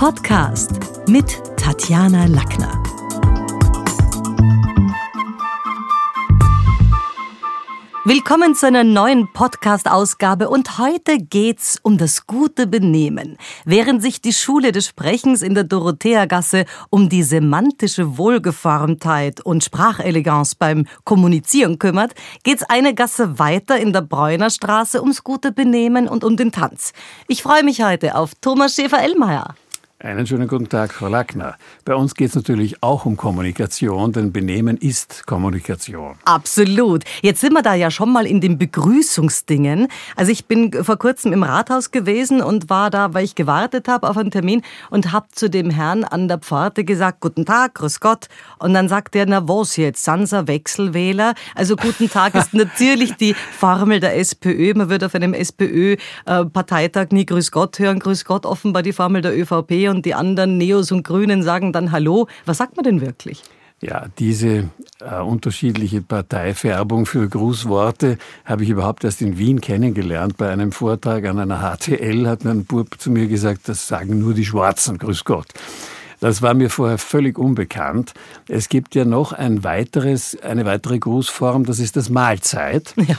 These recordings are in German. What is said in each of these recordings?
Podcast mit Tatjana Lackner. Willkommen zu einer neuen Podcast-Ausgabe und heute geht's um das gute Benehmen. Während sich die Schule des Sprechens in der Dorotheagasse um die semantische Wohlgeformtheit und Spracheleganz beim Kommunizieren kümmert, geht's eine Gasse weiter in der Bräunerstraße ums gute Benehmen und um den Tanz. Ich freue mich heute auf Thomas Schäfer-Ellmeier. Einen schönen guten Tag, Frau Lackner. Bei uns geht es natürlich auch um Kommunikation, denn Benehmen ist Kommunikation. Absolut. Jetzt sind wir da ja schon mal in den Begrüßungsdingen. Also ich bin vor kurzem im Rathaus gewesen und war da, weil ich gewartet habe auf einen Termin und habe zu dem Herrn an der Pforte gesagt, guten Tag, grüß Gott. Und dann sagt er, na was jetzt, Sansa Wechselwähler? Also guten Tag ist natürlich die Formel der SPÖ. Man wird auf einem SPÖ-Parteitag nie grüß Gott hören. Grüß Gott offenbar die Formel der ÖVP und die anderen Neos und Grünen sagen dann Hallo. Was sagt man denn wirklich? Ja, diese äh, unterschiedliche Parteifärbung für Grußworte habe ich überhaupt erst in Wien kennengelernt. Bei einem Vortrag an einer HTL hat ein Bub zu mir gesagt, das sagen nur die Schwarzen, grüß Gott. Das war mir vorher völlig unbekannt. Es gibt ja noch ein weiteres, eine weitere Grußform, das ist das Mahlzeit. Ja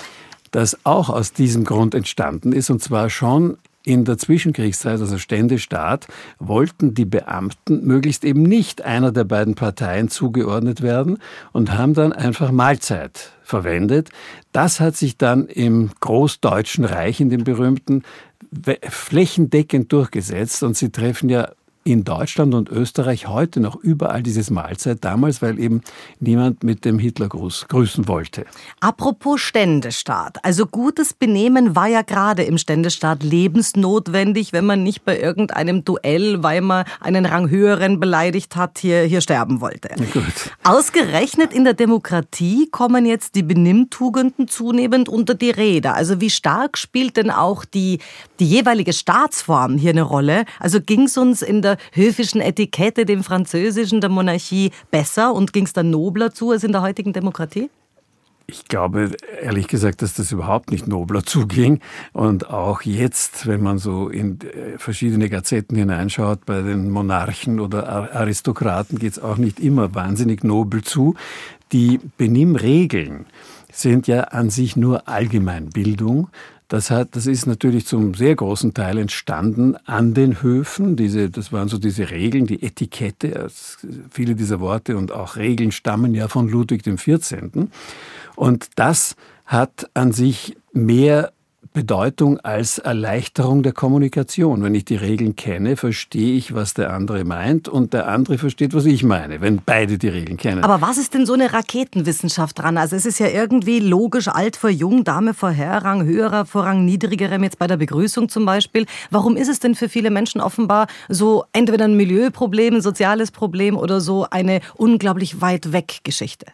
das auch aus diesem Grund entstanden ist, und zwar schon in der Zwischenkriegszeit, also Ständestaat, wollten die Beamten möglichst eben nicht einer der beiden Parteien zugeordnet werden und haben dann einfach Mahlzeit verwendet. Das hat sich dann im Großdeutschen Reich, in dem berühmten, flächendeckend durchgesetzt und Sie treffen ja in Deutschland und Österreich heute noch überall dieses Mahlzeit damals, weil eben niemand mit dem Hitlergruß grüßen wollte. Apropos Ständestaat. Also gutes Benehmen war ja gerade im Ständestaat lebensnotwendig, wenn man nicht bei irgendeinem Duell, weil man einen Rang höheren beleidigt hat, hier, hier sterben wollte. Gut. Ausgerechnet in der Demokratie kommen jetzt die Benimmtugenden zunehmend unter die Rede. Also wie stark spielt denn auch die, die jeweilige Staatsform hier eine Rolle? Also ging es uns in der der höfischen Etikette, dem Französischen, der Monarchie besser und ging es dann nobler zu als in der heutigen Demokratie? Ich glaube ehrlich gesagt, dass das überhaupt nicht nobler zuging. Und auch jetzt, wenn man so in äh, verschiedene Gazetten hineinschaut, bei den Monarchen oder Aristokraten geht es auch nicht immer wahnsinnig nobel zu. Die Benimmregeln sind ja an sich nur Allgemeinbildung. Das, hat, das ist natürlich zum sehr großen Teil entstanden an den Höfen. Diese, das waren so diese Regeln, die Etikette. Viele dieser Worte und auch Regeln stammen ja von Ludwig XIV. Und das hat an sich mehr Bedeutung als Erleichterung der Kommunikation. Wenn ich die Regeln kenne, verstehe ich, was der andere meint und der andere versteht, was ich meine, wenn beide die Regeln kennen. Aber was ist denn so eine Raketenwissenschaft dran? Also es ist ja irgendwie logisch, alt vor jung, Dame vor Herr, Rang höherer vor Rang niedrigerem, jetzt bei der Begrüßung zum Beispiel. Warum ist es denn für viele Menschen offenbar so entweder ein Milieuproblem, ein soziales Problem oder so eine unglaublich weit weg Geschichte?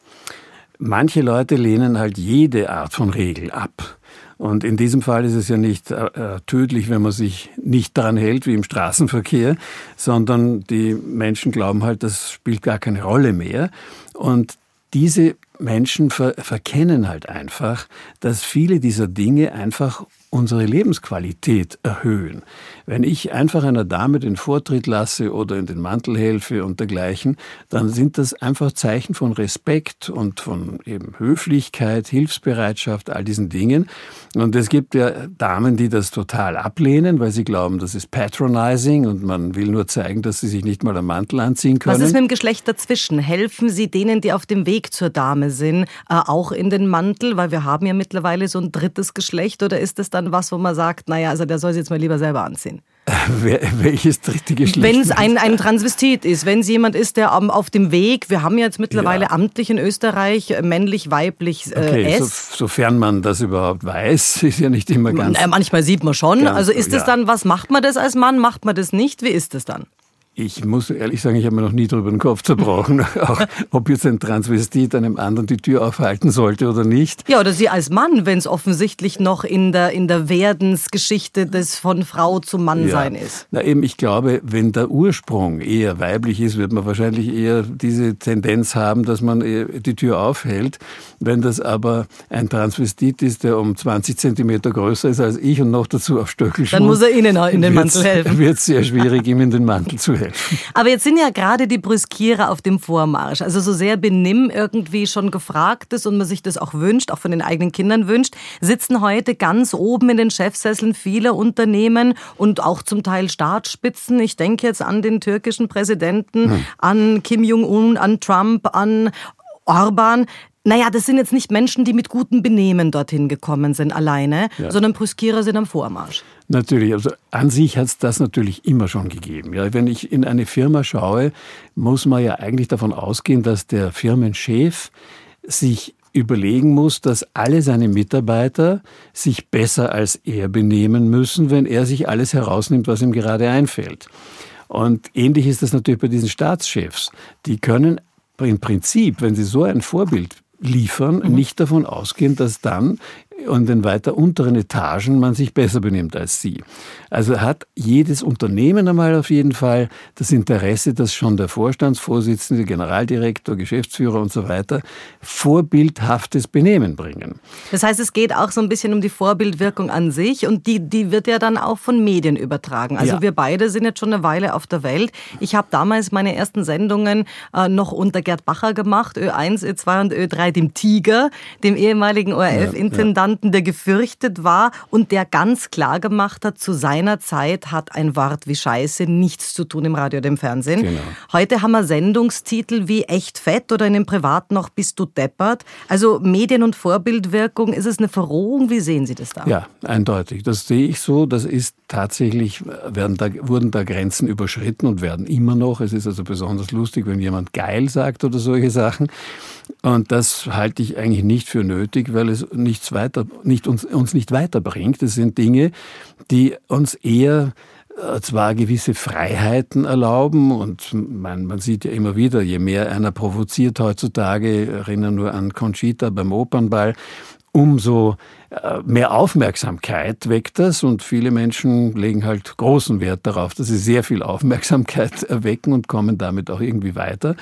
Manche Leute lehnen halt jede Art von Regel ab. Und in diesem Fall ist es ja nicht äh, äh, tödlich, wenn man sich nicht daran hält, wie im Straßenverkehr, sondern die Menschen glauben halt, das spielt gar keine Rolle mehr. Und diese Menschen ver verkennen halt einfach, dass viele dieser Dinge einfach unsere Lebensqualität erhöhen. Wenn ich einfach einer Dame den Vortritt lasse oder in den Mantel helfe und dergleichen, dann sind das einfach Zeichen von Respekt und von eben Höflichkeit, Hilfsbereitschaft, all diesen Dingen. Und es gibt ja Damen, die das total ablehnen, weil sie glauben, das ist patronizing und man will nur zeigen, dass sie sich nicht mal am Mantel anziehen können. Was ist mit dem Geschlecht dazwischen? Helfen Sie denen, die auf dem Weg zur Dame sind, äh, auch in den Mantel? Weil wir haben ja mittlerweile so ein drittes Geschlecht oder ist das dann was, wo man sagt, naja, also der soll sich jetzt mal lieber selber anziehen? Welches dritte Geschlecht? Wenn es ein, ein Transvestit ist, wenn es jemand ist, der auf dem Weg, wir haben jetzt mittlerweile ja. amtlich in Österreich äh, männlich, weiblich äh, okay. So, sofern man das überhaupt weiß, ist ja nicht immer ganz. Äh, manchmal sieht man schon. Also ist es ja. dann, was macht man das als Mann, macht man das nicht? Wie ist es dann? Ich muss ehrlich sagen, ich habe mir noch nie darüber den Kopf zerbrochen, auch ob jetzt ein Transvestit einem anderen die Tür aufhalten sollte oder nicht. Ja, oder Sie als Mann, wenn es offensichtlich noch in der, in der Werdensgeschichte des von Frau zu Mann sein ja. ist. Na eben, ich glaube, wenn der Ursprung eher weiblich ist, wird man wahrscheinlich eher diese Tendenz haben, dass man die Tür aufhält. Wenn das aber ein Transvestit ist, der um 20 Zentimeter größer ist als ich und noch dazu auf Stöckelschuhen, dann muss er Ihnen in den Mantel helfen. Wird sehr schwierig, ihm in den Mantel zu helfen helfen. Aber jetzt sind ja gerade die Brüskierer auf dem Vormarsch. Also so sehr Benimm irgendwie schon gefragt ist und man sich das auch wünscht, auch von den eigenen Kindern wünscht, sitzen heute ganz oben in den Chefsesseln vieler Unternehmen und auch zum Teil Staatsspitzen. Ich denke jetzt an den türkischen Präsidenten, hm. an Kim Jong-un, an Trump, an Orban. Naja, das sind jetzt nicht Menschen, die mit gutem Benehmen dorthin gekommen sind alleine, ja. sondern Brüskierer sind am Vormarsch. Natürlich, also an sich hat es das natürlich immer schon gegeben. Ja, wenn ich in eine Firma schaue, muss man ja eigentlich davon ausgehen, dass der Firmenchef sich überlegen muss, dass alle seine Mitarbeiter sich besser als er benehmen müssen, wenn er sich alles herausnimmt, was ihm gerade einfällt. Und ähnlich ist das natürlich bei diesen Staatschefs. Die können im Prinzip, wenn sie so ein Vorbild liefern, mhm. nicht davon ausgehen, dass dann in den weiter unteren Etagen man sich besser benimmt als sie. Also hat jedes Unternehmen einmal auf jeden Fall das Interesse, dass schon der Vorstandsvorsitzende, Generaldirektor, Geschäftsführer und so weiter vorbildhaftes Benehmen bringen. Das heißt, es geht auch so ein bisschen um die Vorbildwirkung an sich und die, die wird ja dann auch von Medien übertragen. Also ja. wir beide sind jetzt schon eine Weile auf der Welt. Ich habe damals meine ersten Sendungen äh, noch unter Gerd Bacher gemacht, Ö1, Ö2 und Ö3, dem Tiger, dem ehemaligen ORF-Intendanten. Ja, ja jemanden, der gefürchtet war und der ganz klar gemacht hat, zu seiner Zeit hat ein Wort wie Scheiße nichts zu tun im Radio oder im Fernsehen. Genau. Heute haben wir Sendungstitel wie Echt fett oder in dem Privat noch Bist du deppert. Also Medien- und Vorbildwirkung, ist es eine Verrohung? Wie sehen Sie das da? Ja, eindeutig. Das sehe ich so. Das ist tatsächlich, werden da, wurden da Grenzen überschritten und werden immer noch. Es ist also besonders lustig, wenn jemand geil sagt oder solche Sachen. Und das halte ich eigentlich nicht für nötig, weil es nichts weiter, nicht uns, uns nicht weiterbringt. Das sind Dinge, die uns eher äh, zwar gewisse Freiheiten erlauben und man, man sieht ja immer wieder, je mehr einer provoziert heutzutage, erinnern nur an Conchita beim Opernball, umso äh, mehr Aufmerksamkeit weckt das und viele Menschen legen halt großen Wert darauf, dass sie sehr viel Aufmerksamkeit erwecken und kommen damit auch irgendwie weiter.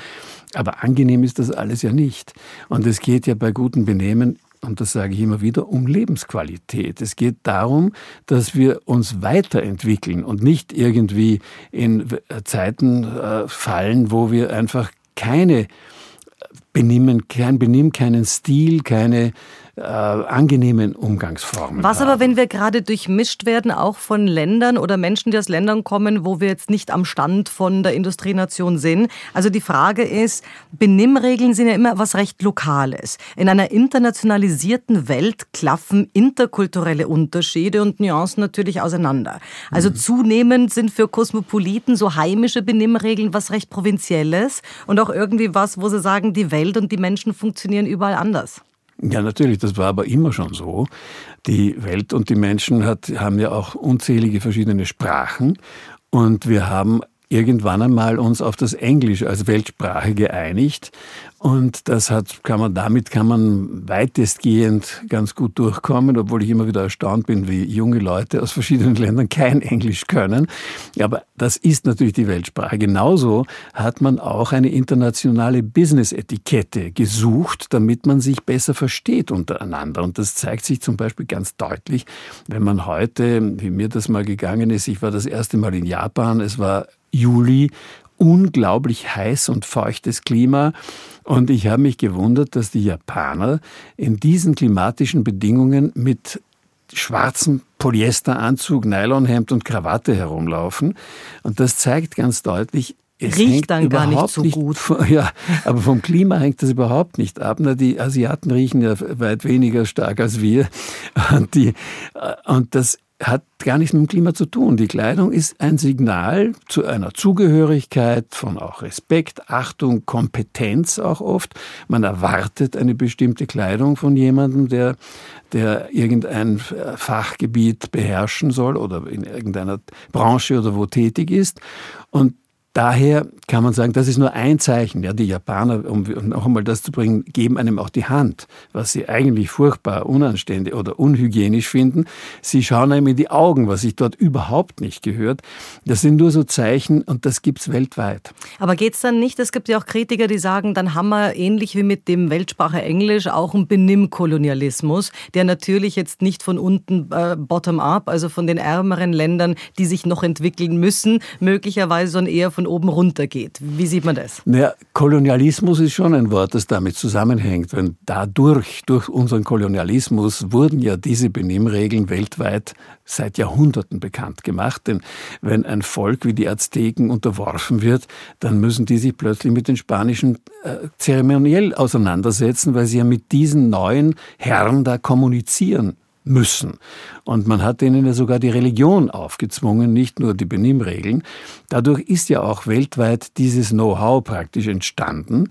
Aber angenehm ist das alles ja nicht. Und es geht ja bei gutem Benehmen und das sage ich immer wieder, um Lebensqualität. Es geht darum, dass wir uns weiterentwickeln und nicht irgendwie in Zeiten äh, fallen, wo wir einfach keine Benehmen, kein Benimm, keinen Stil, keine äh, angenehmen Umgangsformen. Was haben. aber, wenn wir gerade durchmischt werden, auch von Ländern oder Menschen, die aus Ländern kommen, wo wir jetzt nicht am Stand von der Industrienation sind? Also die Frage ist, Benimmregeln sind ja immer was recht Lokales. In einer internationalisierten Welt klaffen interkulturelle Unterschiede und Nuancen natürlich auseinander. Also mhm. zunehmend sind für Kosmopoliten so heimische Benimmregeln was recht Provinzielles und auch irgendwie was, wo sie sagen, die Welt und die Menschen funktionieren überall anders. Ja, natürlich, das war aber immer schon so. Die Welt und die Menschen hat, haben ja auch unzählige verschiedene Sprachen und wir haben irgendwann einmal uns auf das Englisch als Weltsprache geeinigt und das hat, kann man, damit kann man weitestgehend ganz gut durchkommen, obwohl ich immer wieder erstaunt bin, wie junge Leute aus verschiedenen Ländern kein Englisch können. Aber das ist natürlich die Weltsprache. Genauso hat man auch eine internationale Business-Etikette gesucht, damit man sich besser versteht untereinander. Und das zeigt sich zum Beispiel ganz deutlich, wenn man heute, wie mir das mal gegangen ist, ich war das erste Mal in Japan, es war Juli unglaublich heiß und feuchtes Klima. Und ich habe mich gewundert, dass die Japaner in diesen klimatischen Bedingungen mit schwarzem Polyesteranzug, Nylonhemd und Krawatte herumlaufen. Und das zeigt ganz deutlich, es riecht dann gar nicht so nicht, gut. Ja, aber vom Klima hängt das überhaupt nicht ab. Die Asiaten riechen ja weit weniger stark als wir. Und, die, und das hat gar nichts mit dem Klima zu tun. Die Kleidung ist ein Signal zu einer Zugehörigkeit von auch Respekt, Achtung, Kompetenz auch oft. Man erwartet eine bestimmte Kleidung von jemandem, der, der irgendein Fachgebiet beherrschen soll oder in irgendeiner Branche oder wo tätig ist. Und daher kann man sagen, das ist nur ein Zeichen. Ja, die Japaner, um noch einmal das zu bringen, geben einem auch die Hand, was sie eigentlich furchtbar unanständig oder unhygienisch finden. Sie schauen einem in die Augen, was sich dort überhaupt nicht gehört. Das sind nur so Zeichen und das gibt's weltweit. Aber geht's dann nicht? Es gibt ja auch Kritiker, die sagen, dann haben wir ähnlich wie mit dem Weltsprache Englisch auch einen Benimmkolonialismus, der natürlich jetzt nicht von unten äh, bottom-up, also von den ärmeren Ländern, die sich noch entwickeln müssen, möglicherweise, sondern eher von oben runter geht. Wie sieht man das? Naja, Kolonialismus ist schon ein Wort, das damit zusammenhängt. Wenn dadurch, durch unseren Kolonialismus, wurden ja diese Benimmregeln weltweit seit Jahrhunderten bekannt gemacht. Denn wenn ein Volk wie die Azteken unterworfen wird, dann müssen die sich plötzlich mit den Spanischen äh, zeremoniell auseinandersetzen, weil sie ja mit diesen neuen Herren da kommunizieren müssen. Und man hat ihnen ja sogar die Religion aufgezwungen, nicht nur die Benimmregeln. Dadurch ist ja auch weltweit dieses Know-how praktisch entstanden.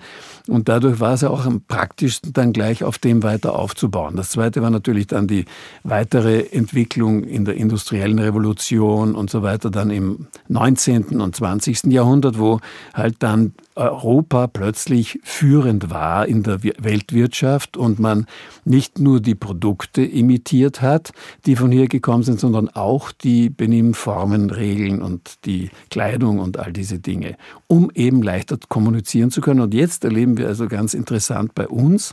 Und dadurch war es ja auch am praktischsten, dann gleich auf dem weiter aufzubauen. Das zweite war natürlich dann die weitere Entwicklung in der industriellen Revolution und so weiter, dann im 19. und 20. Jahrhundert, wo halt dann Europa plötzlich führend war in der Weltwirtschaft und man nicht nur die Produkte imitiert hat, die von hier gekommen sind, sondern auch die Benimmformen, Regeln und die Kleidung und all diese Dinge, um eben leichter kommunizieren zu können. Und jetzt erleben wir also ganz interessant bei uns,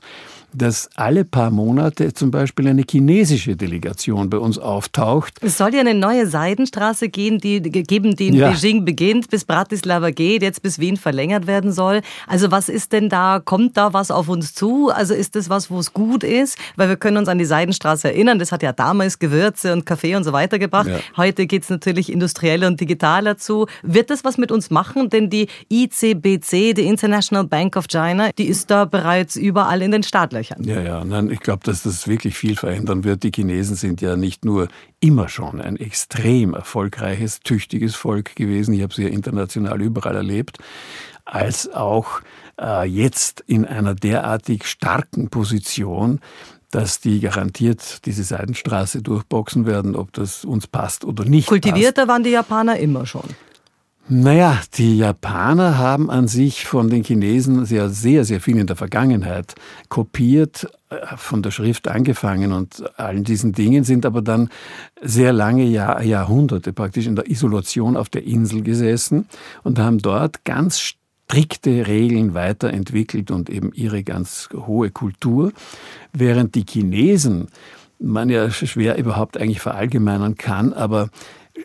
dass alle paar Monate zum Beispiel eine chinesische Delegation bei uns auftaucht. Es soll ja eine neue Seidenstraße gehen, die, geben, die in ja. Beijing beginnt, bis Bratislava geht, jetzt bis Wien verlängert werden soll. Also was ist denn da, kommt da was auf uns zu? Also ist das was, wo es gut ist? Weil wir können uns an die Seidenstraße erinnern, das hat ja damals Gewürze und Kaffee und so weiter gebracht. Ja. Heute geht es natürlich industriell und digital dazu. Wird das was mit uns machen? Denn die ICBC, die International Bank of China, die ist da bereits überall in den Startlöchern. Startlöchern. Ja, ja, nein, ich glaube, dass das wirklich viel verändern wird. Die Chinesen sind ja nicht nur immer schon ein extrem erfolgreiches, tüchtiges Volk gewesen. Ich habe sie ja international überall erlebt, als auch äh, jetzt in einer derartig starken Position, dass die garantiert diese Seidenstraße durchboxen werden, ob das uns passt oder nicht. Kultivierter passt. waren die Japaner immer schon. Naja, die Japaner haben an sich von den Chinesen sehr, sehr, sehr viel in der Vergangenheit kopiert, äh, von der Schrift angefangen und allen diesen Dingen, sind aber dann sehr lange Jahr, Jahrhunderte praktisch in der Isolation auf der Insel gesessen und haben dort ganz strikte Regeln weiterentwickelt und eben ihre ganz hohe Kultur, während die Chinesen man ja schwer überhaupt eigentlich verallgemeinern kann, aber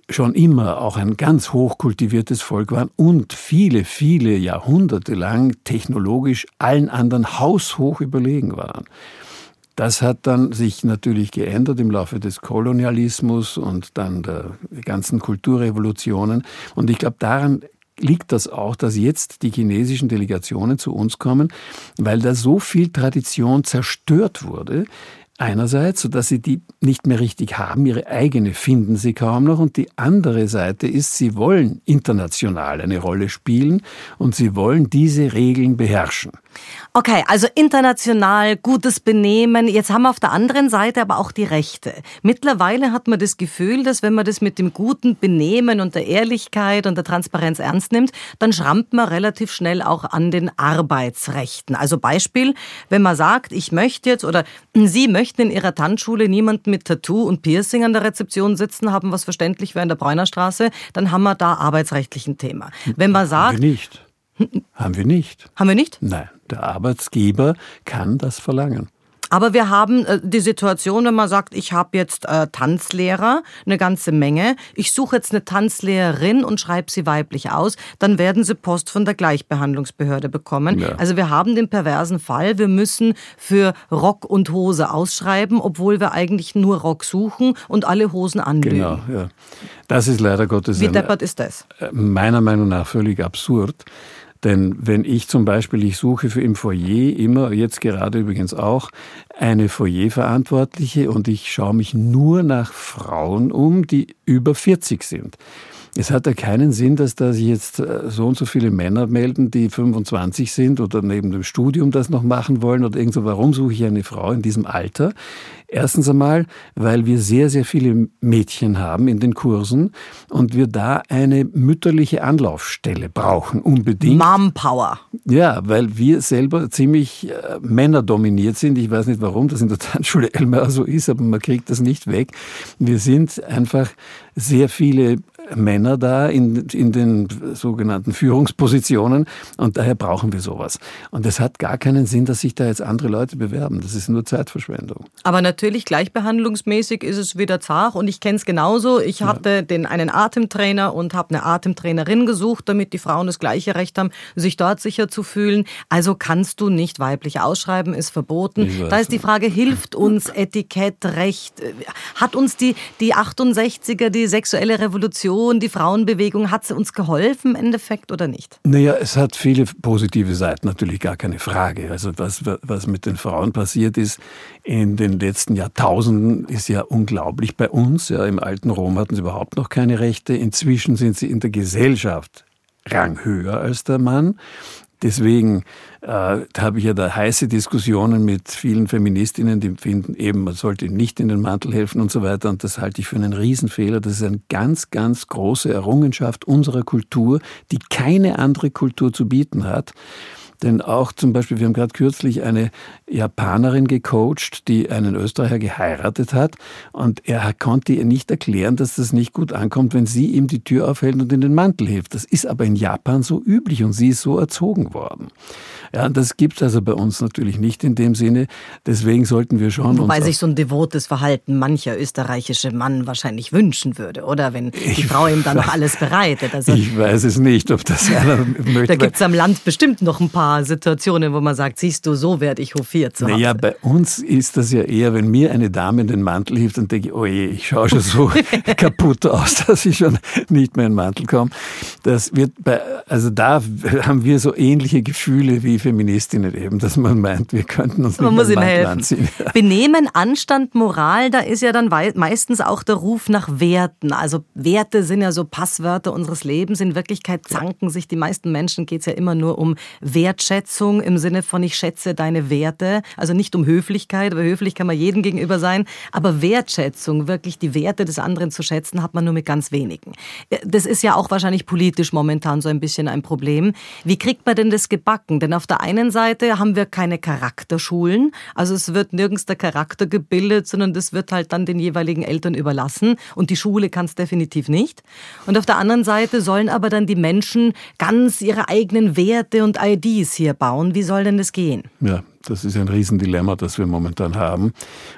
schon immer auch ein ganz hochkultiviertes Volk waren und viele, viele Jahrhunderte lang technologisch allen anderen haushoch überlegen waren. Das hat dann sich natürlich geändert im Laufe des Kolonialismus und dann der ganzen Kulturrevolutionen. Und ich glaube, daran liegt das auch, dass jetzt die chinesischen Delegationen zu uns kommen, weil da so viel Tradition zerstört wurde, Einerseits, sodass sie die nicht mehr richtig haben, ihre eigene finden sie kaum noch. Und die andere Seite ist, sie wollen international eine Rolle spielen und sie wollen diese Regeln beherrschen. Okay, also international gutes Benehmen. Jetzt haben wir auf der anderen Seite aber auch die Rechte. Mittlerweile hat man das Gefühl, dass wenn man das mit dem guten Benehmen und der Ehrlichkeit und der Transparenz ernst nimmt, dann schrammt man relativ schnell auch an den Arbeitsrechten. Also Beispiel, wenn man sagt, ich möchte jetzt oder Sie möchten in Ihrer Tanzschule niemanden mit Tattoo und Piercing an der Rezeption sitzen haben, was verständlich wäre in der Bräunerstraße, dann haben wir da arbeitsrechtlichen Thema. Wenn man sagt, haben wir nicht. Haben wir nicht. Haben wir nicht? Nein, der Arbeitsgeber kann das verlangen. Aber wir haben äh, die Situation, wenn man sagt, ich habe jetzt äh, Tanzlehrer, eine ganze Menge, ich suche jetzt eine Tanzlehrerin und schreibe sie weiblich aus, dann werden sie Post von der Gleichbehandlungsbehörde bekommen. Ja. Also wir haben den perversen Fall, wir müssen für Rock und Hose ausschreiben, obwohl wir eigentlich nur Rock suchen und alle Hosen anlegen. Genau, ja. Das ist leider Gottes. Wie deppert ist das? Äh, meiner Meinung nach völlig absurd. Denn wenn ich zum Beispiel, ich suche für im Foyer immer, jetzt gerade übrigens auch, eine Foyerverantwortliche und ich schaue mich nur nach Frauen um, die über 40 sind Es hat ja keinen Sinn, dass da sich jetzt äh, so und so viele Männer melden, die 25 sind oder neben dem Studium das noch machen wollen oder irgend so. Warum suche ich eine Frau in diesem Alter? Erstens einmal, weil wir sehr, sehr viele Mädchen haben in den Kursen und wir da eine mütterliche Anlaufstelle brauchen, unbedingt. Mompower. Ja, weil wir selber ziemlich äh, männerdominiert sind. Ich weiß nicht, warum das in der Tanzschule Elmar so ist, aber man kriegt das nicht weg. Wir sind einfach sehr viele Männer da in, in den sogenannten Führungspositionen und daher brauchen wir sowas. Und es hat gar keinen Sinn, dass sich da jetzt andere Leute bewerben. Das ist nur Zeitverschwendung. Aber natürlich gleichbehandlungsmäßig ist es wieder zart und ich kenne es genauso. Ich hatte ja. den, einen Atemtrainer und habe eine Atemtrainerin gesucht, damit die Frauen das gleiche Recht haben, sich dort sicher zu fühlen. Also kannst du nicht weiblich ausschreiben, ist verboten. Da ist die Frage, hilft uns Etikett, Recht? Hat uns die, die 68er, die sexuelle Revolution Revolution, die Frauenbewegung, hat sie uns geholfen im Endeffekt oder nicht? Naja, es hat viele positive Seiten, natürlich gar keine Frage. Also was, was mit den Frauen passiert ist in den letzten Jahrtausenden, ist ja unglaublich bei uns. Ja, Im alten Rom hatten sie überhaupt noch keine Rechte. Inzwischen sind sie in der Gesellschaft Rang höher als der Mann. Deswegen äh, habe ich ja da heiße Diskussionen mit vielen Feministinnen, die finden eben, man sollte nicht in den Mantel helfen und so weiter. Und das halte ich für einen Riesenfehler. Das ist eine ganz, ganz große Errungenschaft unserer Kultur, die keine andere Kultur zu bieten hat. Denn auch zum Beispiel, wir haben gerade kürzlich eine Japanerin gecoacht, die einen Österreicher geheiratet hat und er konnte ihr nicht erklären, dass das nicht gut ankommt, wenn sie ihm die Tür aufhält und in den Mantel hilft. Das ist aber in Japan so üblich und sie ist so erzogen worden. Ja, das gibt es also bei uns natürlich nicht in dem Sinne. Deswegen sollten wir schon. Wobei sich so ein devotes Verhalten mancher österreichische Mann wahrscheinlich wünschen würde, oder? Wenn die ich Frau ihm dann noch alles bereitet. Also, ich weiß es nicht, ob das einer möchte. Da gibt es am Land bestimmt noch ein paar Situationen, wo man sagt, siehst du, so werde ich hofiert zu. Naja, bei uns ist das ja eher, wenn mir eine Dame in den Mantel hilft, dann denke ich, oh je, ich schaue schon so kaputt aus, dass ich schon nicht mehr in den Mantel komme. Das wird bei, also da haben wir so ähnliche Gefühle wie Feministinnen eben, dass man meint, wir könnten uns man nicht muss ihm helfen. anziehen. Benehmen, Anstand, Moral, da ist ja dann meistens auch der Ruf nach Werten. Also Werte sind ja so Passwörter unseres Lebens. In Wirklichkeit zanken sich die meisten Menschen, geht es ja immer nur um Wertschätzung im Sinne von ich schätze deine Werte. Also nicht um Höflichkeit, weil höflich kann man jedem gegenüber sein. Aber Wertschätzung, wirklich die Werte des anderen zu schätzen, hat man nur mit ganz wenigen. Das ist ja auch wahrscheinlich politisch momentan so ein bisschen ein Problem. Wie kriegt man denn das gebacken? Denn auf der einen Seite haben wir keine Charakterschulen, also es wird nirgends der Charakter gebildet, sondern das wird halt dann den jeweiligen Eltern überlassen und die Schule kann es definitiv nicht. Und auf der anderen Seite sollen aber dann die Menschen ganz ihre eigenen Werte und IDs hier bauen. Wie soll denn das gehen? Ja, das ist ein Riesendilemma, das wir momentan haben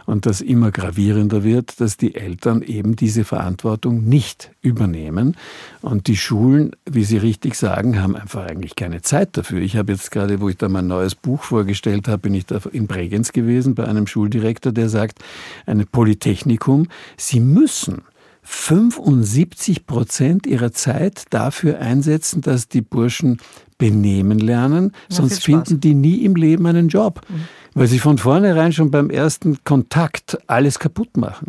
und das immer gravierender wird, dass die Eltern eben diese Verantwortung nicht übernehmen. Und die Schulen, wie Sie richtig sagen, haben einfach eigentlich keine Zeit dafür. Ich habe jetzt gerade, wo ich da mein neues Buch vorgestellt habe, bin ich da in Bregenz gewesen bei einem Schuldirektor, der sagt, ein Polytechnikum, Sie müssen 75 Prozent ihrer Zeit dafür einsetzen, dass die Burschen benehmen lernen, ja, sonst finden die nie im Leben einen Job, mhm. weil sie von vornherein schon beim ersten Kontakt alles kaputt machen.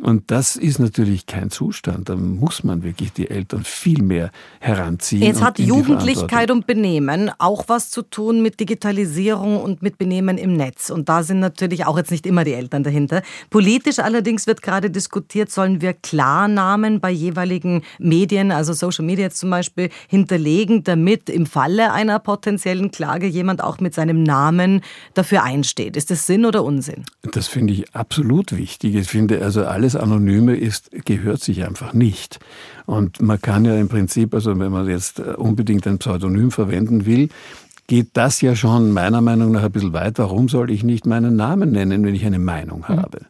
Und das ist natürlich kein Zustand. Da muss man wirklich die Eltern viel mehr heranziehen. Jetzt hat Jugendlichkeit und Benehmen auch was zu tun mit Digitalisierung und mit Benehmen im Netz. Und da sind natürlich auch jetzt nicht immer die Eltern dahinter. Politisch allerdings wird gerade diskutiert, sollen wir Klarnamen bei jeweiligen Medien, also Social Media jetzt zum Beispiel, hinterlegen, damit im Falle einer potenziellen Klage jemand auch mit seinem Namen dafür einsteht. Ist das Sinn oder Unsinn? Das finde ich absolut wichtig. Ich finde also alle alles Anonyme ist, gehört sich einfach nicht. Und man kann ja im Prinzip, also wenn man jetzt äh, unbedingt ein Pseudonym verwenden will, geht das ja schon meiner Meinung nach ein bisschen weit. Warum soll ich nicht meinen Namen nennen, wenn ich eine Meinung mhm. habe?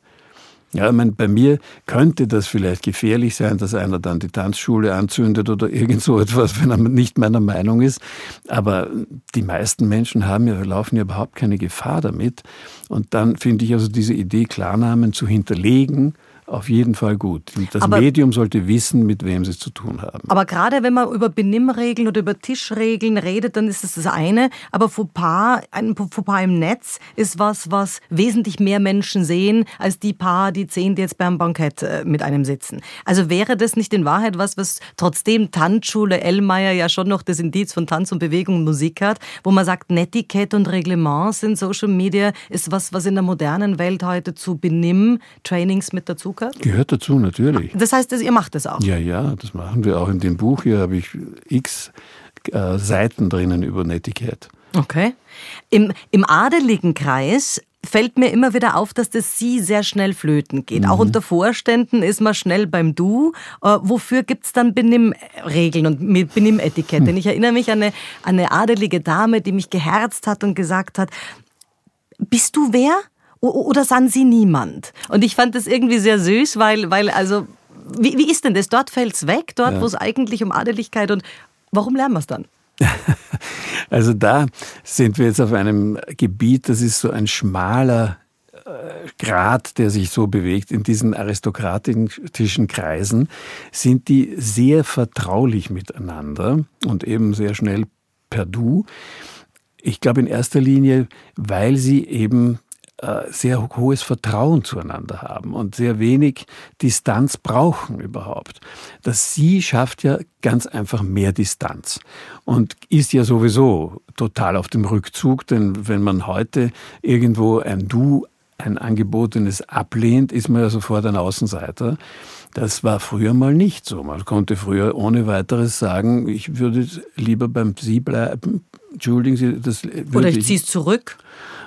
Ja, ich meine, bei mir könnte das vielleicht gefährlich sein, dass einer dann die Tanzschule anzündet oder irgend so etwas, wenn er nicht meiner Meinung ist. Aber die meisten Menschen haben ja, laufen ja überhaupt keine Gefahr damit. Und dann finde ich also diese Idee, Klarnamen zu hinterlegen, auf jeden Fall gut. Das aber, Medium sollte wissen, mit wem sie es zu tun haben. Aber gerade wenn man über Benimmregeln oder über Tischregeln redet, dann ist das das eine. Aber Fauxpas, ein Fauxpas im Netz ist was, was wesentlich mehr Menschen sehen, als die paar, die zehn, die jetzt beim Bankett äh, mit einem sitzen. Also wäre das nicht in Wahrheit was, was trotzdem Tanzschule Ellmeier ja schon noch das Indiz von Tanz und Bewegung und Musik hat, wo man sagt, Netiquette und Reglements in Social Media ist was, was in der modernen Welt heute zu Benimm-Trainings mit dazu gehört? Gehört dazu, natürlich. Das heißt, ihr macht das auch? Ja, ja, das machen wir auch in dem Buch. Hier habe ich x äh, Seiten drinnen über Netiquette. Okay. Im, Im adeligen Kreis fällt mir immer wieder auf, dass das Sie sehr schnell flöten geht. Mhm. Auch unter Vorständen ist man schnell beim Du. Äh, wofür gibt's dann Benimmregeln und Benimmetikette? Mhm. Ich erinnere mich an eine, an eine adelige Dame, die mich geherzt hat und gesagt hat, bist du wer? Oder sind Sie niemand? Und ich fand das irgendwie sehr süß, weil, weil also, wie, wie ist denn das? Dort fällt's weg, dort, ja. wo es eigentlich um Adeligkeit und warum lernen wir es dann? Also da sind wir jetzt auf einem Gebiet, das ist so ein schmaler äh, Grad, der sich so bewegt in diesen aristokratischen Kreisen, sind die sehr vertraulich miteinander und eben sehr schnell per Du. Ich glaube in erster Linie, weil sie eben sehr hohes Vertrauen zueinander haben und sehr wenig Distanz brauchen überhaupt. Das Sie schafft ja ganz einfach mehr Distanz und ist ja sowieso total auf dem Rückzug, denn wenn man heute irgendwo ein Du, ein angebotenes ablehnt, ist man ja sofort ein Außenseiter. Das war früher mal nicht so. Man konnte früher ohne weiteres sagen, ich würde lieber beim Sie bleiben. Entschuldigen Sie, das Oder ich ziehe es zurück.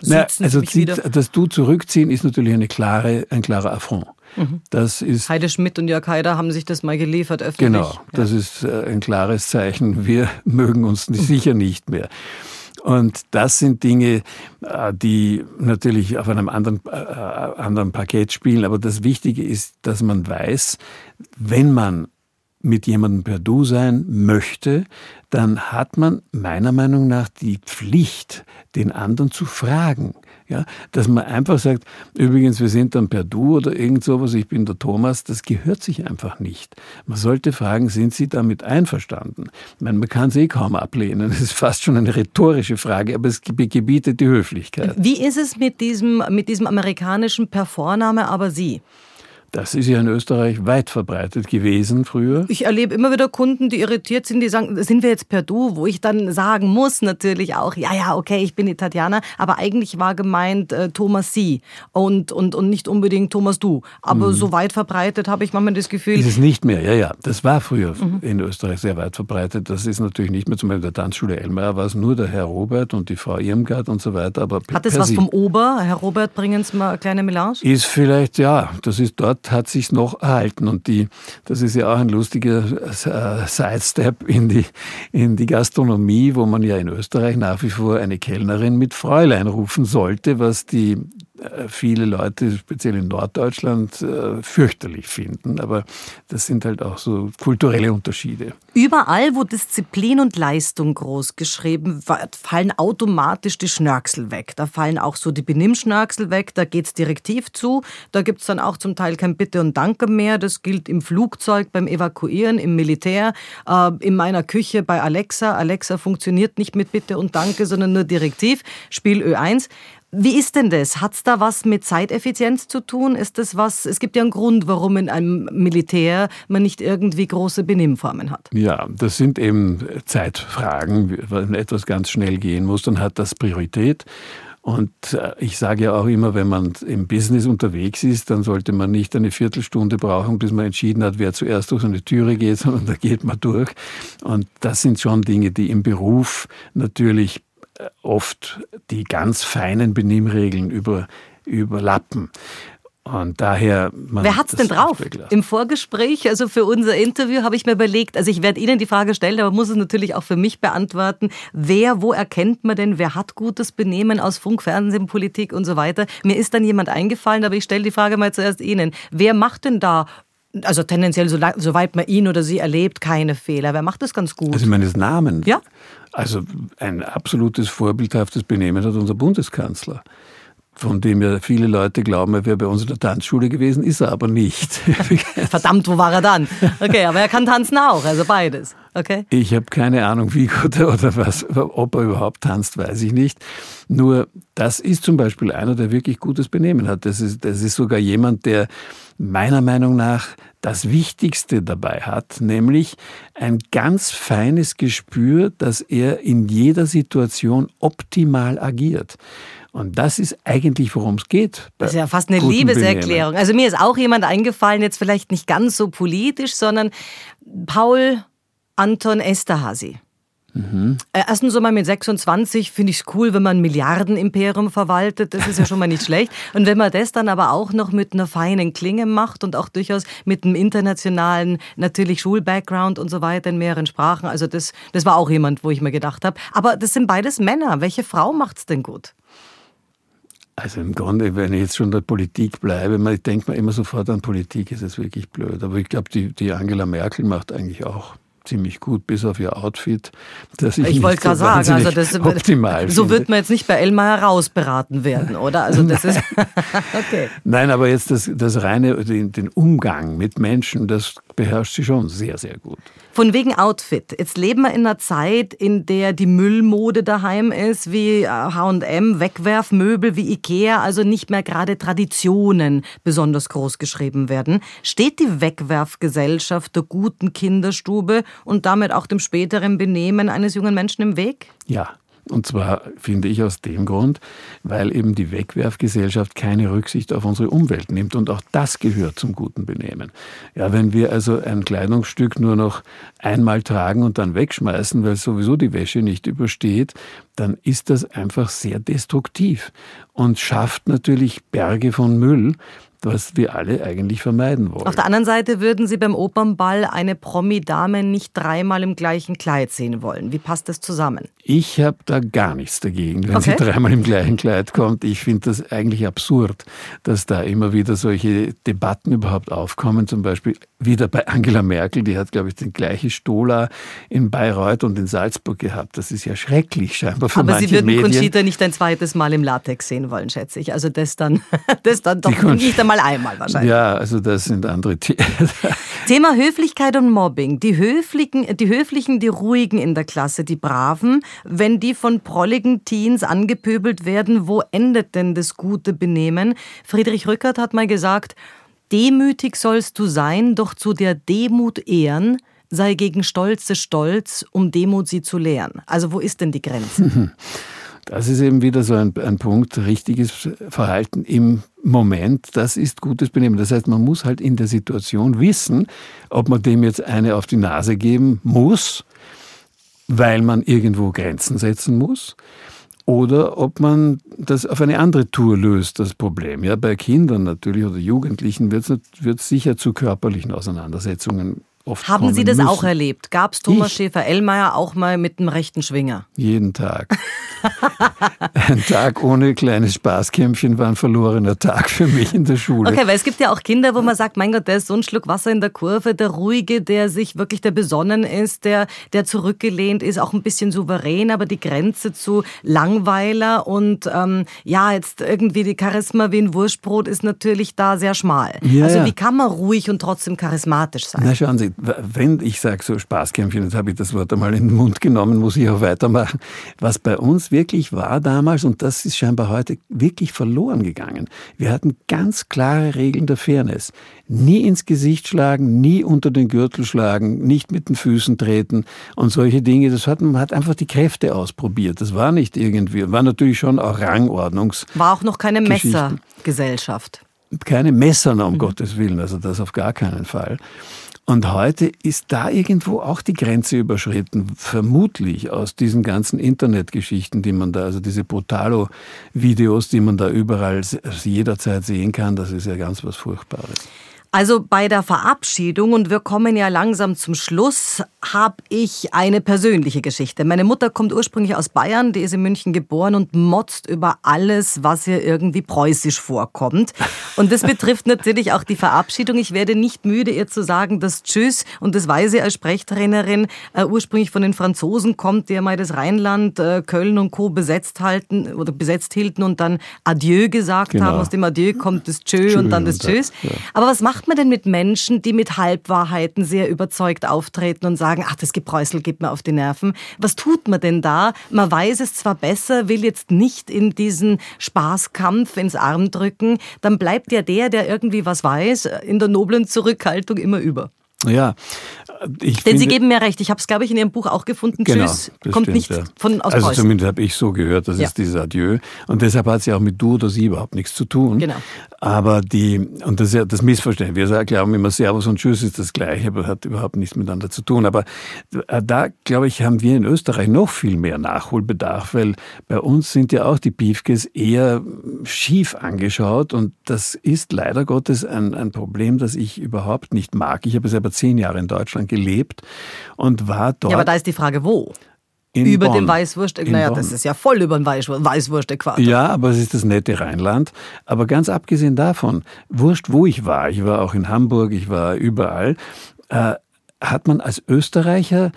Na, also das Du zurückziehen ist natürlich eine klare, ein klarer Affront. Mhm. Das ist Heide Schmidt und Jörg Haider haben sich das mal geliefert öffentlich. Genau, das ja. ist äh, ein klares Zeichen. Wir mögen uns sicher nicht mehr. Und das sind Dinge, äh, die natürlich auf einem anderen, äh, anderen Paket spielen. Aber das Wichtige ist, dass man weiß, wenn man mit jemandem per Du sein möchte, dann hat man meiner Meinung nach die Pflicht, den anderen zu fragen. Ja, dass man einfach sagt, übrigens, wir sind dann per Du oder irgend sowas, ich bin der Thomas, das gehört sich einfach nicht. Man sollte fragen, sind Sie damit einverstanden? Ich meine, man kann es eh kaum ablehnen, das ist fast schon eine rhetorische Frage, aber es gebietet die Höflichkeit. Wie ist es mit diesem, mit diesem amerikanischen Per Vorname, aber Sie? Das ist ja in Österreich weit verbreitet gewesen früher. Ich erlebe immer wieder Kunden, die irritiert sind, die sagen, sind wir jetzt per Du, wo ich dann sagen muss natürlich auch, ja, ja, okay, ich bin die Tatjana, aber eigentlich war gemeint äh, Thomas Sie und, und, und nicht unbedingt Thomas Du. Aber mhm. so weit verbreitet habe ich manchmal das Gefühl. Ist es nicht mehr, ja, ja. Das war früher mhm. in Österreich sehr weit verbreitet. Das ist natürlich nicht mehr, zum Beispiel in der Tanzschule Elmar war es nur der Herr Robert und die Frau Irmgard und so weiter. Aber Hat das was vom Ober? Herr Robert, bringen Sie mal eine kleine Melange? Ist vielleicht, ja, das ist dort hat sich noch erhalten. Und die, das ist ja auch ein lustiger äh, Sidestep in die, in die Gastronomie, wo man ja in Österreich nach wie vor eine Kellnerin mit Fräulein rufen sollte, was die viele Leute, speziell in Norddeutschland, äh, fürchterlich finden. Aber das sind halt auch so kulturelle Unterschiede. Überall, wo Disziplin und Leistung groß geschrieben wird, fallen automatisch die Schnörksel weg. Da fallen auch so die Benimmschnörksel weg, da geht es direktiv zu. Da gibt es dann auch zum Teil kein Bitte und Danke mehr. Das gilt im Flugzeug, beim Evakuieren, im Militär, äh, in meiner Küche bei Alexa. Alexa funktioniert nicht mit Bitte und Danke, sondern nur direktiv. Spiel Ö1. Wie ist denn das? Hat es da was mit Zeiteffizienz zu tun? Ist das was? Es gibt ja einen Grund, warum in einem Militär man nicht irgendwie große Benimmformen hat. Ja, das sind eben Zeitfragen. Wenn etwas ganz schnell gehen muss, dann hat das Priorität. Und äh, ich sage ja auch immer, wenn man im Business unterwegs ist, dann sollte man nicht eine Viertelstunde brauchen, bis man entschieden hat, wer zuerst durch eine Türe geht, sondern da geht man durch. Und das sind schon Dinge, die im Beruf natürlich oft die ganz feinen Benimmregeln über, überlappen. Und daher. Wer hat's denn drauf? Im Vorgespräch, also für unser Interview, habe ich mir überlegt, also ich werde Ihnen die Frage stellen, aber muss es natürlich auch für mich beantworten. Wer, wo erkennt man denn, wer hat gutes Benehmen aus Funk, Fernsehen, Politik und so weiter? Mir ist dann jemand eingefallen, aber ich stelle die Frage mal zuerst Ihnen. Wer macht denn da also tendenziell, soweit man ihn oder sie erlebt, keine Fehler. Wer macht das ganz gut? Also meines Namens. Ja. Also ein absolutes vorbildhaftes Benehmen hat unser Bundeskanzler. Von dem ja viele Leute glauben, er wäre bei uns in der Tanzschule gewesen, ist er aber nicht. Verdammt, wo war er dann? Okay, aber er kann tanzen auch, also beides. Okay. Ich habe keine Ahnung, wie gut er oder was, ob er überhaupt tanzt, weiß ich nicht. Nur das ist zum Beispiel einer, der wirklich gutes Benehmen hat. Das ist, das ist sogar jemand, der meiner Meinung nach das Wichtigste dabei hat, nämlich ein ganz feines Gespür, dass er in jeder Situation optimal agiert. Und das ist eigentlich, worum es geht. Das ist ja fast eine Liebeserklärung. Benehmen. Also mir ist auch jemand eingefallen, jetzt vielleicht nicht ganz so politisch, sondern Paul Anton Esterhazy. Mhm. Erstens so mal mit 26 finde ich es cool, wenn man ein Milliardenimperium verwaltet. Das ist ja schon mal nicht schlecht. Und wenn man das dann aber auch noch mit einer feinen Klinge macht und auch durchaus mit einem internationalen, natürlich Schulbackground und so weiter in mehreren Sprachen. Also das, das war auch jemand, wo ich mir gedacht habe. Aber das sind beides Männer. Welche Frau macht es denn gut? Also im Grunde, wenn ich jetzt schon in der Politik bleibe, ich denke mir immer sofort an Politik, ist es wirklich blöd. Aber ich glaube, die, die Angela Merkel macht eigentlich auch ziemlich gut, bis auf ihr Outfit. Das ich ich wollte gerade so sagen, also das, optimal so finde. wird man jetzt nicht bei Elmar rausberaten werden, oder? Also das ist okay. Nein, aber jetzt das, das reine, den, den Umgang mit Menschen, das beherrscht sie schon sehr, sehr gut. Von wegen Outfit. Jetzt leben wir in einer Zeit, in der die Müllmode daheim ist, wie H&M, Wegwerfmöbel, wie Ikea, also nicht mehr gerade Traditionen besonders groß geschrieben werden. Steht die Wegwerfgesellschaft der guten Kinderstube und damit auch dem späteren Benehmen eines jungen Menschen im Weg? Ja, und zwar finde ich aus dem Grund, weil eben die Wegwerfgesellschaft keine Rücksicht auf unsere Umwelt nimmt. Und auch das gehört zum guten Benehmen. Ja, wenn wir also ein Kleidungsstück nur noch einmal tragen und dann wegschmeißen, weil sowieso die Wäsche nicht übersteht, dann ist das einfach sehr destruktiv und schafft natürlich Berge von Müll, was wir alle eigentlich vermeiden wollen. Auf der anderen Seite würden Sie beim Opernball eine Promi-Dame nicht dreimal im gleichen Kleid sehen wollen. Wie passt das zusammen? Ich habe da gar nichts dagegen, wenn okay. sie dreimal im gleichen Kleid kommt. Ich finde das eigentlich absurd, dass da immer wieder solche Debatten überhaupt aufkommen. Zum Beispiel wieder bei Angela Merkel, die hat, glaube ich, den gleichen Stola in Bayreuth und in Salzburg gehabt. Das ist ja schrecklich scheinbar für Aber Sie würden Medien. Conchita nicht ein zweites Mal im Latex sehen wollen, schätze ich. Also das dann, das dann doch nicht einmal einmal wahrscheinlich. Ja, also das sind andere Themen. Thema Höflichkeit und Mobbing. Die Höflichen, die Höflichen, die Ruhigen in der Klasse, die Braven, wenn die von prolligen Teens angepöbelt werden, wo endet denn das gute Benehmen? Friedrich Rückert hat mal gesagt, Demütig sollst du sein, doch zu der Demut ehren, sei gegen Stolze stolz, um Demut sie zu lehren. Also wo ist denn die Grenze? Das ist eben wieder so ein, ein Punkt, richtiges Verhalten im Moment, das ist gutes Benehmen. Das heißt, man muss halt in der Situation wissen, ob man dem jetzt eine auf die Nase geben muss, weil man irgendwo Grenzen setzen muss oder ob man das auf eine andere Tour löst, das Problem. Ja, bei Kindern natürlich oder Jugendlichen wird es sicher zu körperlichen Auseinandersetzungen oft Haben Sie das müssen. auch erlebt? Gab es Thomas Schäfer-Ellmeier auch mal mit einem rechten Schwinger? Jeden Tag. ein Tag ohne kleines Spaßkämpfchen war ein verlorener Tag für mich in der Schule. Okay, weil es gibt ja auch Kinder, wo man sagt, mein Gott, der ist so ein Schluck Wasser in der Kurve, der Ruhige, der sich wirklich, der besonnen ist, der, der zurückgelehnt ist, auch ein bisschen souverän, aber die Grenze zu Langweiler und ähm, ja, jetzt irgendwie die Charisma wie ein Wurstbrot ist natürlich da sehr schmal. Ja, also wie kann man ruhig und trotzdem charismatisch sein? Na schauen Sie, wenn ich sage so Spaßkämpfchen, jetzt habe ich das Wort einmal in den Mund genommen, muss ich auch weitermachen. Was bei uns wirklich war damals, und das ist scheinbar heute wirklich verloren gegangen, wir hatten ganz klare Regeln der Fairness. Nie ins Gesicht schlagen, nie unter den Gürtel schlagen, nicht mit den Füßen treten und solche Dinge. Das hat, man hat einfach die Kräfte ausprobiert. Das war nicht irgendwie, war natürlich schon auch Rangordnungs. War auch noch keine Messergesellschaft. Keine Messer, um mhm. Gottes Willen, also das auf gar keinen Fall. Und heute ist da irgendwo auch die Grenze überschritten, vermutlich aus diesen ganzen Internetgeschichten, die man da, also diese Brutalo-Videos, die man da überall jederzeit sehen kann, das ist ja ganz was Furchtbares. Also bei der Verabschiedung, und wir kommen ja langsam zum Schluss, habe ich eine persönliche Geschichte. Meine Mutter kommt ursprünglich aus Bayern, die ist in München geboren und motzt über alles, was ihr irgendwie preußisch vorkommt. Und das betrifft natürlich auch die Verabschiedung. Ich werde nicht müde, ihr zu sagen, dass Tschüss, und das weiß sie als Sprechtrainerin, äh, ursprünglich von den Franzosen kommt, die ja mal das Rheinland, äh, Köln und Co. besetzt halten oder besetzt hielten und dann Adieu gesagt genau. haben. Aus dem Adieu kommt das Tschö und dann das Tschüss. Ja. Aber was macht macht man denn mit Menschen, die mit Halbwahrheiten sehr überzeugt auftreten und sagen, ach, das Gebräusel geht mir auf die Nerven? Was tut man denn da? Man weiß es zwar besser, will jetzt nicht in diesen Spaßkampf ins Arm drücken, dann bleibt ja der, der irgendwie was weiß, in der noblen Zurückhaltung immer über. Ja, ich Denn Sie geben mir recht. Ich habe es, glaube ich, in Ihrem Buch auch gefunden. Genau, Tschüss kommt stimmt, nicht ja. von aus Also Preußen. zumindest habe ich so gehört, das ja. ist dieses Adieu. Und deshalb hat es ja auch mit du oder sie überhaupt nichts zu tun. Genau. Aber die, und das ist ja das Missverständnis. Wir glauben immer, Servus und Tschüss ist das Gleiche, aber hat überhaupt nichts miteinander zu tun. Aber äh, da, glaube ich, haben wir in Österreich noch viel mehr Nachholbedarf, weil bei uns sind ja auch die Piefkes eher schief angeschaut und das ist leider Gottes ein, ein Problem, das ich überhaupt nicht mag. Ich habe selber zehn Jahre in Deutschland gelebt und war dort. Ja, aber da ist die Frage, wo? In über Bonn. dem Weißwurst. Naja, das ist ja voll über den Weißwurst-Äquator. Ja, aber es ist das nette Rheinland. Aber ganz abgesehen davon, wurscht, wo ich war, ich war auch in Hamburg, ich war überall, äh, hat man als Österreicher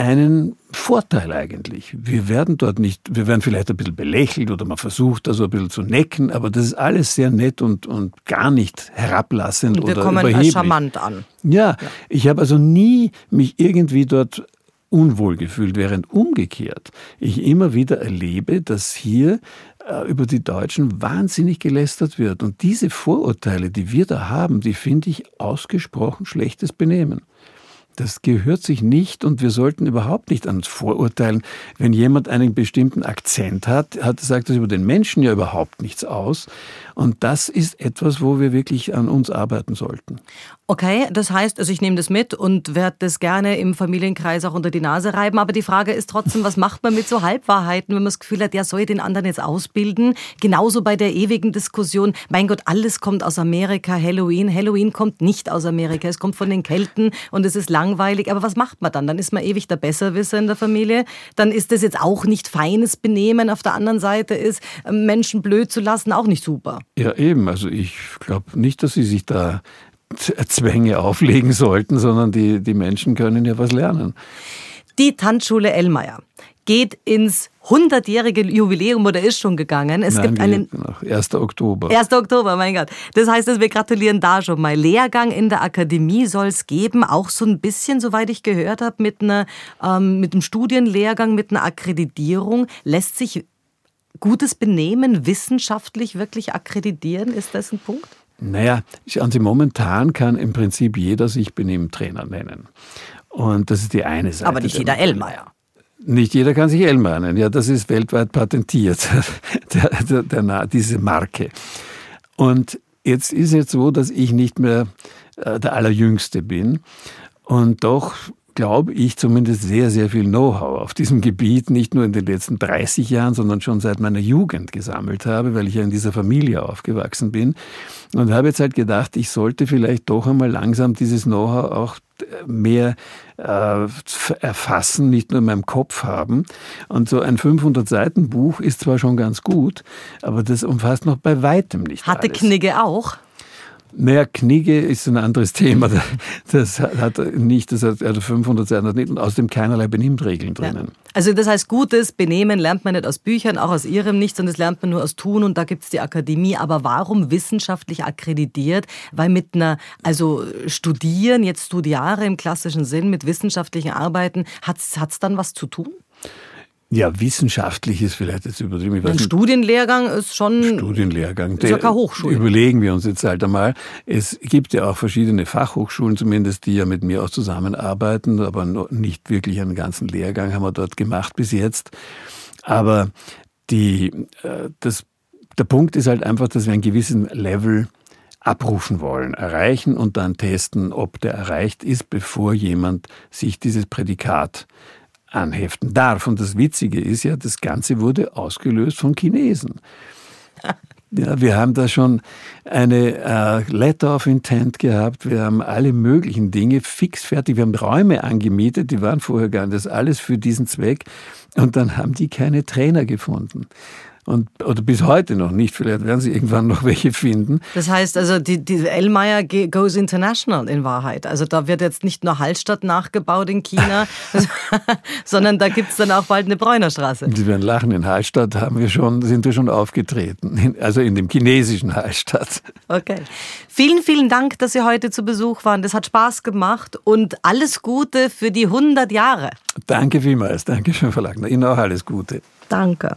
einen Vorteil eigentlich. Wir werden dort nicht, wir werden vielleicht ein bisschen belächelt oder man versucht da so ein bisschen zu necken, aber das ist alles sehr nett und, und gar nicht herablassend und wir oder kommen überheblich. charmant an. Ja, ja. ich habe also nie mich irgendwie dort unwohl gefühlt, während umgekehrt ich immer wieder erlebe, dass hier äh, über die Deutschen wahnsinnig gelästert wird. Und diese Vorurteile, die wir da haben, die finde ich ausgesprochen schlechtes Benehmen. Das gehört sich nicht und wir sollten überhaupt nicht an uns vorurteilen. Wenn jemand einen bestimmten Akzent hat, hat sagt das über den Menschen ja überhaupt nichts aus. Und das ist etwas, wo wir wirklich an uns arbeiten sollten. Okay, das heißt, also ich nehme das mit und werde das gerne im Familienkreis auch unter die Nase reiben. Aber die Frage ist trotzdem, was macht man mit so Halbwahrheiten, wenn man das Gefühl hat, der soll den anderen jetzt ausbilden? Genauso bei der ewigen Diskussion, mein Gott, alles kommt aus Amerika, Halloween. Halloween kommt nicht aus Amerika, es kommt von den Kelten und es ist langweilig. Aber was macht man dann? Dann ist man ewig der Besserwisser in der Familie. Dann ist das jetzt auch nicht feines Benehmen. Auf der anderen Seite ist, Menschen blöd zu lassen, auch nicht super. Ja, eben. Also ich glaube nicht, dass Sie sich da Zwänge auflegen sollten, sondern die, die Menschen können ja was lernen. Die Tanzschule Ellmeier geht ins 100-jährige Jubiläum oder ist schon gegangen. Es Nein, gibt einen. Noch 1. Oktober. 1. Oktober, mein Gott. Das heißt, dass wir gratulieren da schon mal. Lehrgang in der Akademie soll es geben, auch so ein bisschen, soweit ich gehört habe, mit, einer, ähm, mit einem Studienlehrgang, mit einer Akkreditierung. Lässt sich gutes Benehmen wissenschaftlich wirklich akkreditieren? Ist das ein Punkt? Naja, schauen Sie, momentan kann im Prinzip jeder sich Benehmentrainer nennen. Und das ist die eine Seite. Aber nicht jeder Ellmeier. Nicht jeder kann sich Ellmeier nennen. Ja, das ist weltweit patentiert, der, der, der, diese Marke. Und jetzt ist es so, dass ich nicht mehr äh, der Allerjüngste bin und doch glaube ich, zumindest sehr, sehr viel Know-how auf diesem Gebiet, nicht nur in den letzten 30 Jahren, sondern schon seit meiner Jugend gesammelt habe, weil ich ja in dieser Familie aufgewachsen bin. Und habe jetzt halt gedacht, ich sollte vielleicht doch einmal langsam dieses Know-how auch mehr äh, erfassen, nicht nur in meinem Kopf haben. Und so ein 500-Seiten-Buch ist zwar schon ganz gut, aber das umfasst noch bei weitem nicht Hatte alles. Knigge auch? Naja, Knigge ist ein anderes Thema. Das hat nicht, das hat also 500 Seiten hat nicht und außerdem keinerlei Benimmregeln drinnen. Ja. Also das heißt, gutes Benehmen lernt man nicht aus Büchern, auch aus Ihrem nicht, sondern das lernt man nur aus Tun und da gibt es die Akademie. Aber warum wissenschaftlich akkreditiert? Weil mit einer, also Studieren, jetzt Studiare im klassischen Sinn, mit wissenschaftlichen Arbeiten, hat es dann was zu tun? Ja, wissenschaftlich ist vielleicht jetzt übertrieben. Ein Studienlehrgang ist schon. Studienlehrgang. Ist ja keine Hochschule. Überlegen wir uns jetzt halt einmal. Es gibt ja auch verschiedene Fachhochschulen zumindest, die ja mit mir auch zusammenarbeiten, aber nicht wirklich einen ganzen Lehrgang haben wir dort gemacht bis jetzt. Aber die, äh, das, der Punkt ist halt einfach, dass wir einen gewissen Level abrufen wollen, erreichen und dann testen, ob der erreicht ist, bevor jemand sich dieses Prädikat anheften darf. Und das Witzige ist ja, das Ganze wurde ausgelöst von Chinesen. Ja, wir haben da schon eine äh, Letter of Intent gehabt. Wir haben alle möglichen Dinge fix fertig. Wir haben Räume angemietet, die waren vorher gar nicht. Das alles für diesen Zweck. Und dann haben die keine Trainer gefunden und, oder bis heute noch nicht. Vielleicht werden sie irgendwann noch welche finden. Das heißt also, die, die Elmeier goes international in Wahrheit. Also da wird jetzt nicht nur Hallstatt nachgebaut in China, sondern da gibt es dann auch bald eine Bräunerstraße. Sie werden lachen, in Hallstatt haben wir schon, sind wir schon aufgetreten. Also in dem chinesischen Hallstatt. Okay. Vielen, vielen Dank, dass Sie heute zu Besuch waren. Das hat Spaß gemacht und alles Gute für die 100 Jahre. Danke vielmals. Danke schön, Frau Lackner. Ihnen auch alles Gute. Danke.